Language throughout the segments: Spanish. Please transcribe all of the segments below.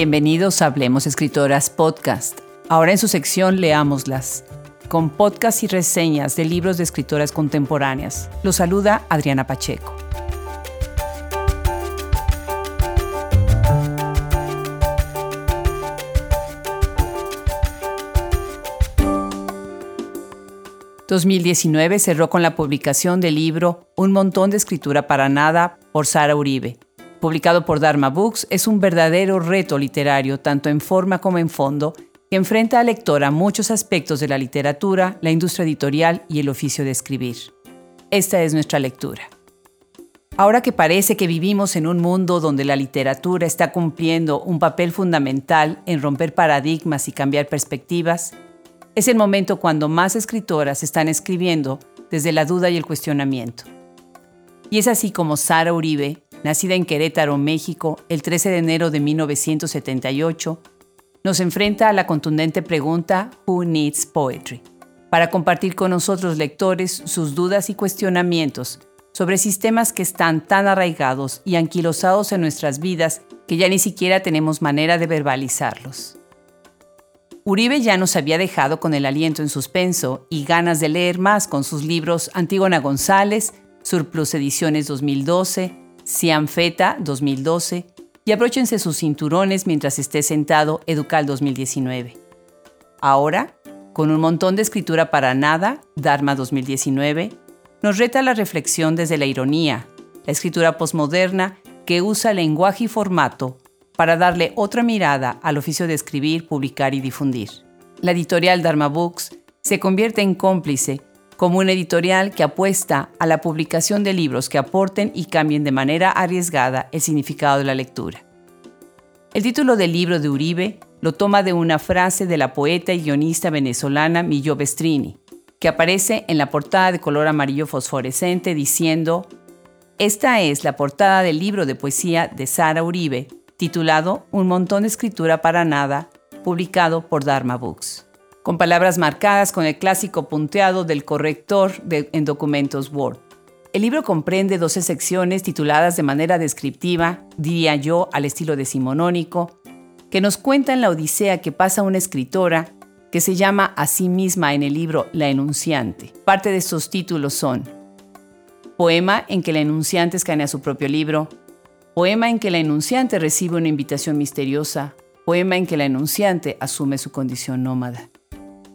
Bienvenidos a Hablemos Escritoras Podcast. Ahora en su sección Leámoslas, con podcast y reseñas de libros de escritoras contemporáneas. Los saluda Adriana Pacheco. ...2019 cerró con la publicación del libro Un montón de escritura para nada por Sara Uribe, publicado por Dharma Books, es un verdadero reto literario, tanto en forma como en fondo, que enfrenta al lector a muchos aspectos de la literatura, la industria editorial y el oficio de escribir. Esta es nuestra lectura. Ahora que parece que vivimos en un mundo donde la literatura está cumpliendo un papel fundamental en romper paradigmas y cambiar perspectivas, es el momento cuando más escritoras están escribiendo desde la duda y el cuestionamiento. Y es así como Sara Uribe nacida en Querétaro, México, el 13 de enero de 1978, nos enfrenta a la contundente pregunta Who Needs Poetry? para compartir con nosotros lectores sus dudas y cuestionamientos sobre sistemas que están tan arraigados y anquilosados en nuestras vidas que ya ni siquiera tenemos manera de verbalizarlos. Uribe ya nos había dejado con el aliento en suspenso y ganas de leer más con sus libros Antígona González, Surplus Ediciones 2012, Cianfeta 2012 y abróchense sus cinturones mientras esté sentado Educal 2019. Ahora, con un montón de escritura para nada, Dharma 2019, nos reta la reflexión desde la ironía, la escritura posmoderna que usa lenguaje y formato para darle otra mirada al oficio de escribir, publicar y difundir. La editorial Dharma Books se convierte en cómplice como una editorial que apuesta a la publicación de libros que aporten y cambien de manera arriesgada el significado de la lectura. El título del libro de Uribe lo toma de una frase de la poeta y guionista venezolana Millo Bestrini, que aparece en la portada de color amarillo fosforescente diciendo, Esta es la portada del libro de poesía de Sara Uribe, titulado Un montón de escritura para nada, publicado por Dharma Books con palabras marcadas con el clásico punteado del corrector en documentos Word. El libro comprende 12 secciones tituladas de manera descriptiva, diría yo, al estilo decimonónico, que nos cuentan la odisea que pasa una escritora que se llama a sí misma en el libro La Enunciante. Parte de estos títulos son Poema en que la enunciante escanea su propio libro, Poema en que la enunciante recibe una invitación misteriosa, Poema en que la enunciante asume su condición nómada.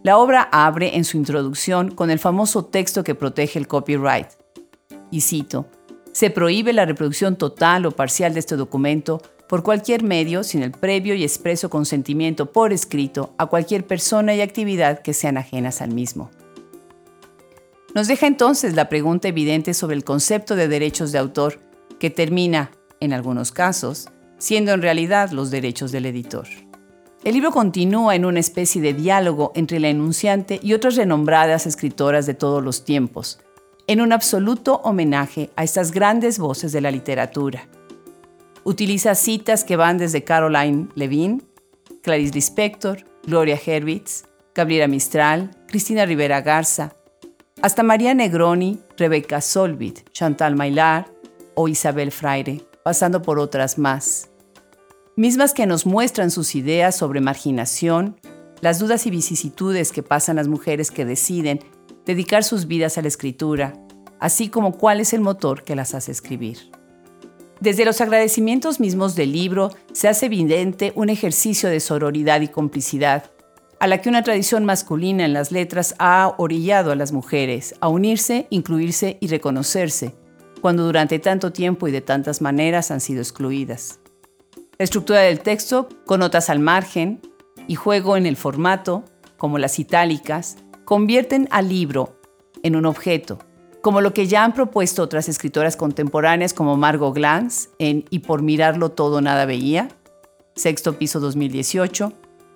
La obra abre en su introducción con el famoso texto que protege el copyright. Y cito, se prohíbe la reproducción total o parcial de este documento por cualquier medio sin el previo y expreso consentimiento por escrito a cualquier persona y actividad que sean ajenas al mismo. Nos deja entonces la pregunta evidente sobre el concepto de derechos de autor, que termina, en algunos casos, siendo en realidad los derechos del editor. El libro continúa en una especie de diálogo entre la enunciante y otras renombradas escritoras de todos los tiempos, en un absoluto homenaje a estas grandes voces de la literatura. Utiliza citas que van desde Caroline Levine, Clarice Lispector, Gloria Herwitz, Gabriela Mistral, Cristina Rivera Garza, hasta María Negroni, Rebecca Solvit, Chantal Maillard o Isabel Freire, pasando por otras más mismas que nos muestran sus ideas sobre marginación, las dudas y vicisitudes que pasan las mujeres que deciden dedicar sus vidas a la escritura, así como cuál es el motor que las hace escribir. Desde los agradecimientos mismos del libro se hace evidente un ejercicio de sororidad y complicidad, a la que una tradición masculina en las letras ha orillado a las mujeres a unirse, incluirse y reconocerse, cuando durante tanto tiempo y de tantas maneras han sido excluidas. Estructura del texto, con notas al margen y juego en el formato, como las itálicas, convierten al libro en un objeto, como lo que ya han propuesto otras escritoras contemporáneas como Margot Glantz en Y por mirarlo todo nada veía, sexto piso 2018,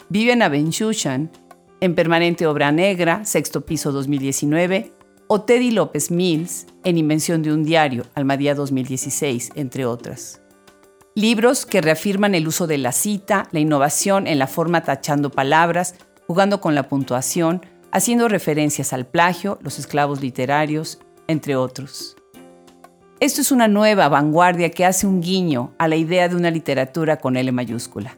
Vivian Abenchushan en Permanente Obra Negra, sexto piso 2019, o Teddy López Mills en Invención de un Diario, Almadía 2016, entre otras. Libros que reafirman el uso de la cita, la innovación en la forma tachando palabras, jugando con la puntuación, haciendo referencias al plagio, los esclavos literarios, entre otros. Esto es una nueva vanguardia que hace un guiño a la idea de una literatura con L mayúscula.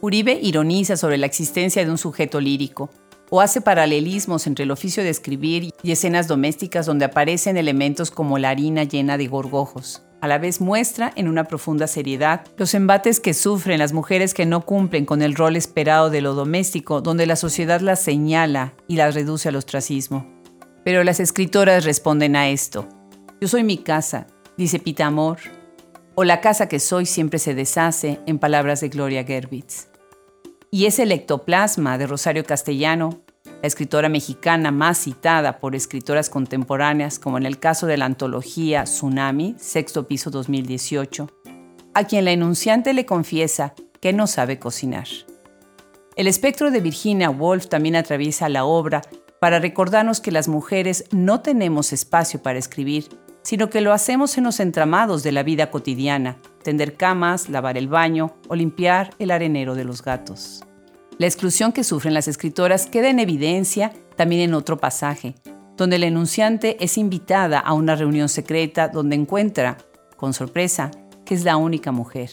Uribe ironiza sobre la existencia de un sujeto lírico, o hace paralelismos entre el oficio de escribir y escenas domésticas donde aparecen elementos como la harina llena de gorgojos. A la vez muestra en una profunda seriedad los embates que sufren las mujeres que no cumplen con el rol esperado de lo doméstico, donde la sociedad las señala y las reduce al ostracismo. Pero las escritoras responden a esto. Yo soy mi casa, dice Pita Amor, o la casa que soy siempre se deshace, en palabras de Gloria Gerbitz. Y ese ectoplasma de Rosario Castellano, la escritora mexicana más citada por escritoras contemporáneas, como en el caso de la antología Tsunami, sexto piso 2018, a quien la enunciante le confiesa que no sabe cocinar. El espectro de Virginia Woolf también atraviesa la obra para recordarnos que las mujeres no tenemos espacio para escribir, sino que lo hacemos en los entramados de la vida cotidiana, tender camas, lavar el baño o limpiar el arenero de los gatos. La exclusión que sufren las escritoras queda en evidencia también en otro pasaje, donde la enunciante es invitada a una reunión secreta donde encuentra, con sorpresa, que es la única mujer.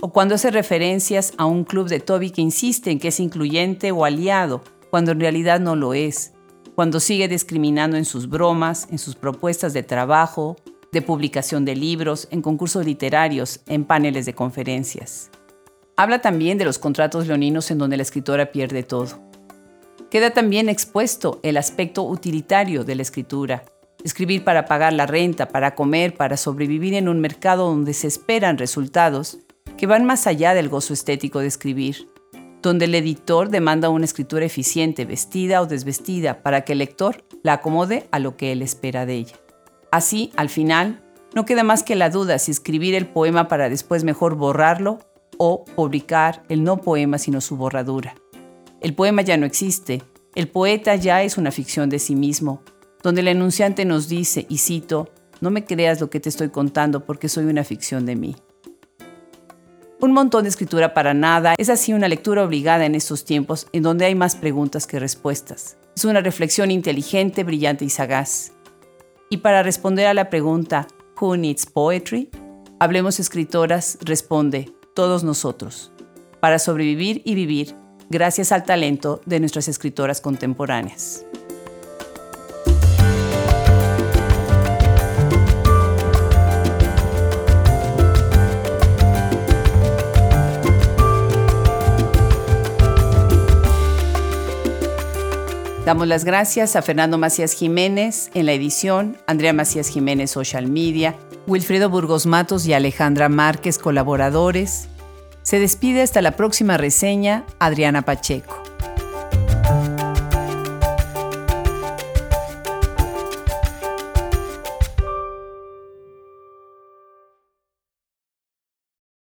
O cuando hace referencias a un club de Toby que insiste en que es incluyente o aliado cuando en realidad no lo es, cuando sigue discriminando en sus bromas, en sus propuestas de trabajo, de publicación de libros, en concursos literarios, en paneles de conferencias. Habla también de los contratos leoninos en donde la escritora pierde todo. Queda también expuesto el aspecto utilitario de la escritura, escribir para pagar la renta, para comer, para sobrevivir en un mercado donde se esperan resultados que van más allá del gozo estético de escribir, donde el editor demanda una escritura eficiente, vestida o desvestida, para que el lector la acomode a lo que él espera de ella. Así, al final, no queda más que la duda si escribir el poema para después mejor borrarlo o publicar el no poema sino su borradura. El poema ya no existe, el poeta ya es una ficción de sí mismo, donde el enunciante nos dice, y cito, no me creas lo que te estoy contando porque soy una ficción de mí. Un montón de escritura para nada es así una lectura obligada en estos tiempos en donde hay más preguntas que respuestas. Es una reflexión inteligente, brillante y sagaz. Y para responder a la pregunta ¿Who needs poetry? Hablemos Escritoras responde todos nosotros, para sobrevivir y vivir gracias al talento de nuestras escritoras contemporáneas. Damos las gracias a Fernando Macías Jiménez en la edición, Andrea Macías Jiménez Social Media, Wilfredo Burgos Matos y Alejandra Márquez colaboradores. Se despide hasta la próxima reseña Adriana Pacheco.